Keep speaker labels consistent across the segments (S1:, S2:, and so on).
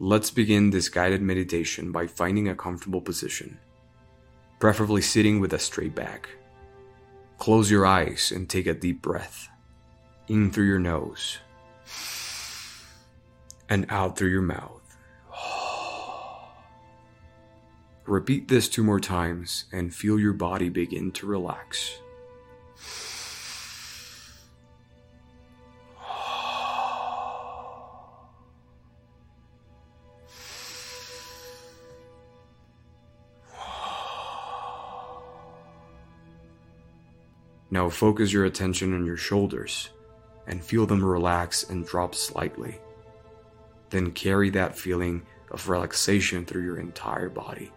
S1: Let's begin this guided meditation by finding a comfortable position, preferably sitting with a straight back. Close your eyes and take a deep breath in through your nose and out through your mouth. Repeat this two more times and feel your body begin to relax. Now focus your attention on your shoulders and feel them relax and drop slightly. Then carry that feeling of relaxation through your entire body,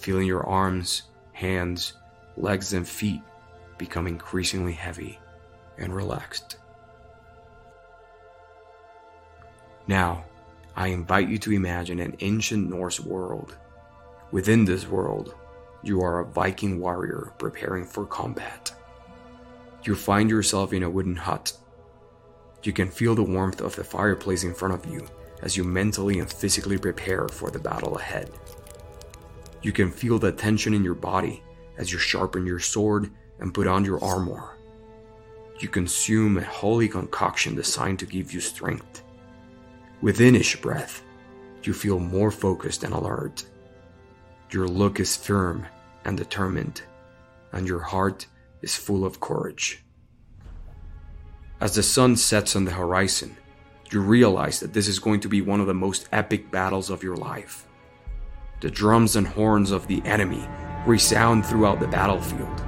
S1: feeling your arms, hands, legs, and feet become increasingly heavy and relaxed. Now, I invite you to imagine an ancient Norse world. Within this world, you are a Viking warrior preparing for combat. You find yourself in a wooden hut. You can feel the warmth of the fireplace in front of you as you mentally and physically prepare for the battle ahead. You can feel the tension in your body as you sharpen your sword and put on your armor. You consume a holy concoction designed to give you strength. Within each breath, you feel more focused and alert. Your look is firm and determined, and your heart is full of courage. As the sun sets on the horizon, you realize that this is going to be one of the most epic battles of your life. The drums and horns of the enemy resound throughout the battlefield.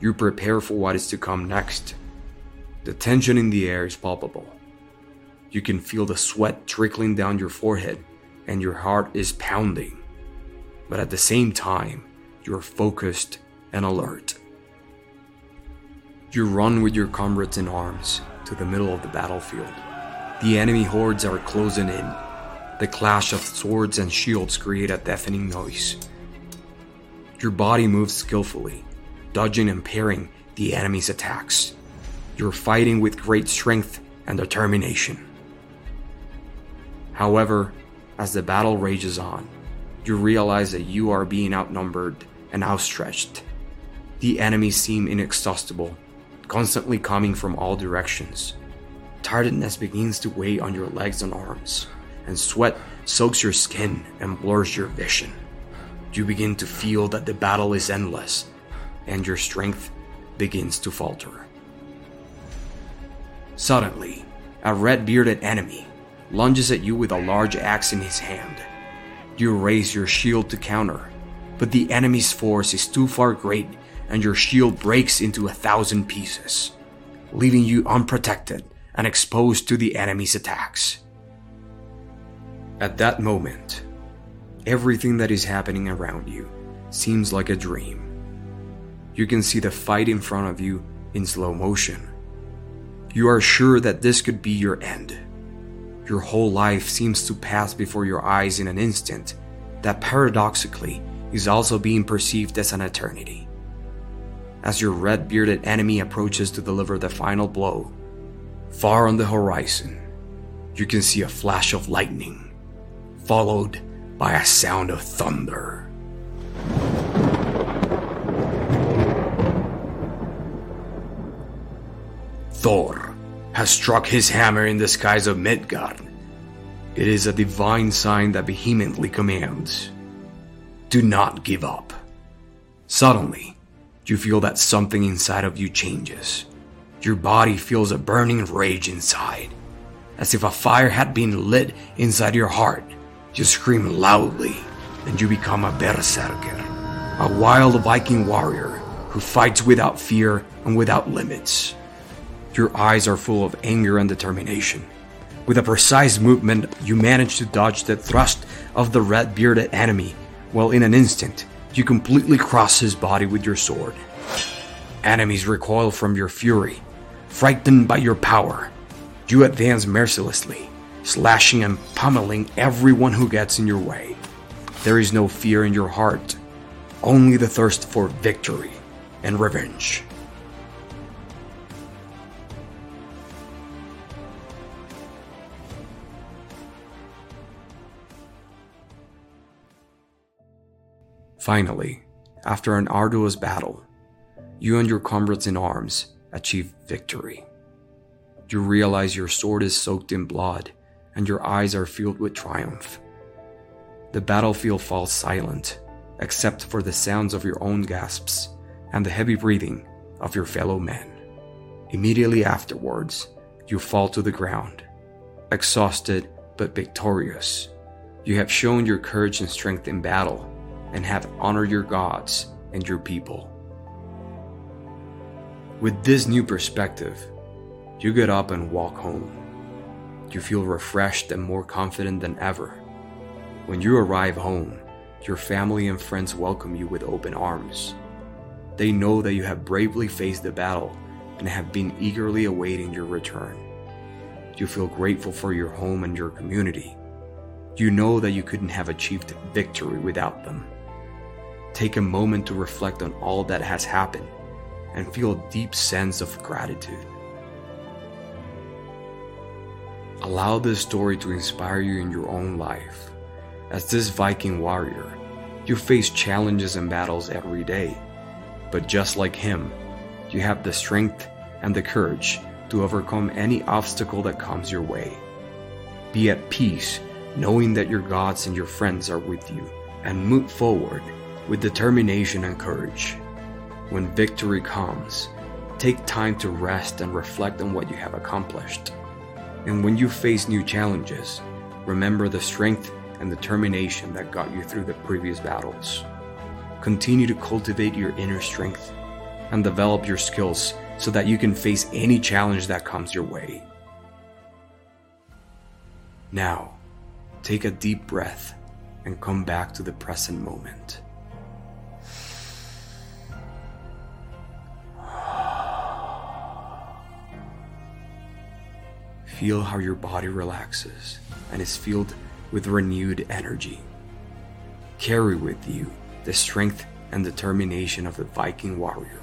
S1: You prepare for what is to come next. The tension in the air is palpable. You can feel the sweat trickling down your forehead, and your heart is pounding. But at the same time, you are focused and alert. You run with your comrades in arms to the middle of the battlefield. The enemy hordes are closing in. The clash of swords and shields create a deafening noise. Your body moves skillfully, dodging and parrying the enemy's attacks. You're fighting with great strength and determination. However, as the battle rages on, you realize that you are being outnumbered and outstretched. The enemies seem inexhaustible, constantly coming from all directions. Tiredness begins to weigh on your legs and arms, and sweat soaks your skin and blurs your vision. You begin to feel that the battle is endless, and your strength begins to falter. Suddenly, a red bearded enemy lunges at you with a large axe in his hand. You raise your shield to counter, but the enemy's force is too far great and your shield breaks into a thousand pieces, leaving you unprotected and exposed to the enemy's attacks. At that moment, everything that is happening around you seems like a dream. You can see the fight in front of you in slow motion. You are sure that this could be your end. Your whole life seems to pass before your eyes in an instant that paradoxically is also being perceived as an eternity. As your red bearded enemy approaches to deliver the final blow, far on the horizon, you can see a flash of lightning, followed by a sound of thunder. Thor has struck his hammer in the skies of Midgard. It is a divine sign that vehemently commands do not give up. Suddenly, you feel that something inside of you changes. Your body feels a burning rage inside, as if a fire had been lit inside your heart. You scream loudly, and you become a berserker, a wild Viking warrior who fights without fear and without limits. Your eyes are full of anger and determination. With a precise movement, you manage to dodge the thrust of the red bearded enemy well, in an instant, you completely cross his body with your sword. Enemies recoil from your fury. Frightened by your power, you advance mercilessly, slashing and pummeling everyone who gets in your way. There is no fear in your heart, only the thirst for victory and revenge. Finally, after an arduous battle, you and your comrades in arms achieve victory. You realize your sword is soaked in blood and your eyes are filled with triumph. The battlefield falls silent, except for the sounds of your own gasps and the heavy breathing of your fellow men. Immediately afterwards, you fall to the ground, exhausted but victorious. You have shown your courage and strength in battle and have honored your gods and your people. With this new perspective, you get up and walk home. You feel refreshed and more confident than ever. When you arrive home, your family and friends welcome you with open arms. They know that you have bravely faced the battle and have been eagerly awaiting your return. You feel grateful for your home and your community. You know that you couldn't have achieved victory without them. Take a moment to reflect on all that has happened and feel a deep sense of gratitude. Allow this story to inspire you in your own life. As this Viking warrior, you face challenges and battles every day. But just like him, you have the strength and the courage to overcome any obstacle that comes your way. Be at peace knowing that your gods and your friends are with you, and move forward with determination and courage. When victory comes, take time to rest and reflect on what you have accomplished. And when you face new challenges, remember the strength and determination that got you through the previous battles. Continue to cultivate your inner strength and develop your skills so that you can face any challenge that comes your way. Now, take a deep breath and come back to the present moment. Feel how your body relaxes and is filled with renewed energy. Carry with you the strength and determination of the Viking warrior,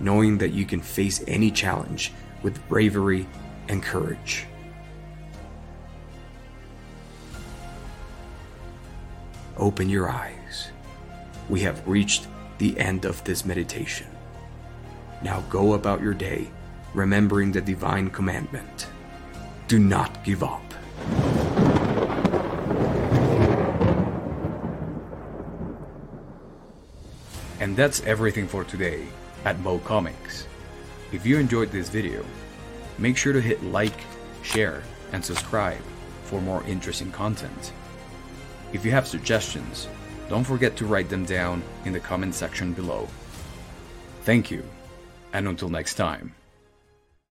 S1: knowing that you can face any challenge with bravery and courage. Open your eyes. We have reached the end of this meditation. Now go about your day, remembering the divine commandment do not give up.
S2: And that's everything for today at Mo Comics. If you enjoyed this video, make sure to hit like, share, and subscribe for more interesting content. If you have suggestions, don't forget to write them down in the comment section below. Thank you, and until next time.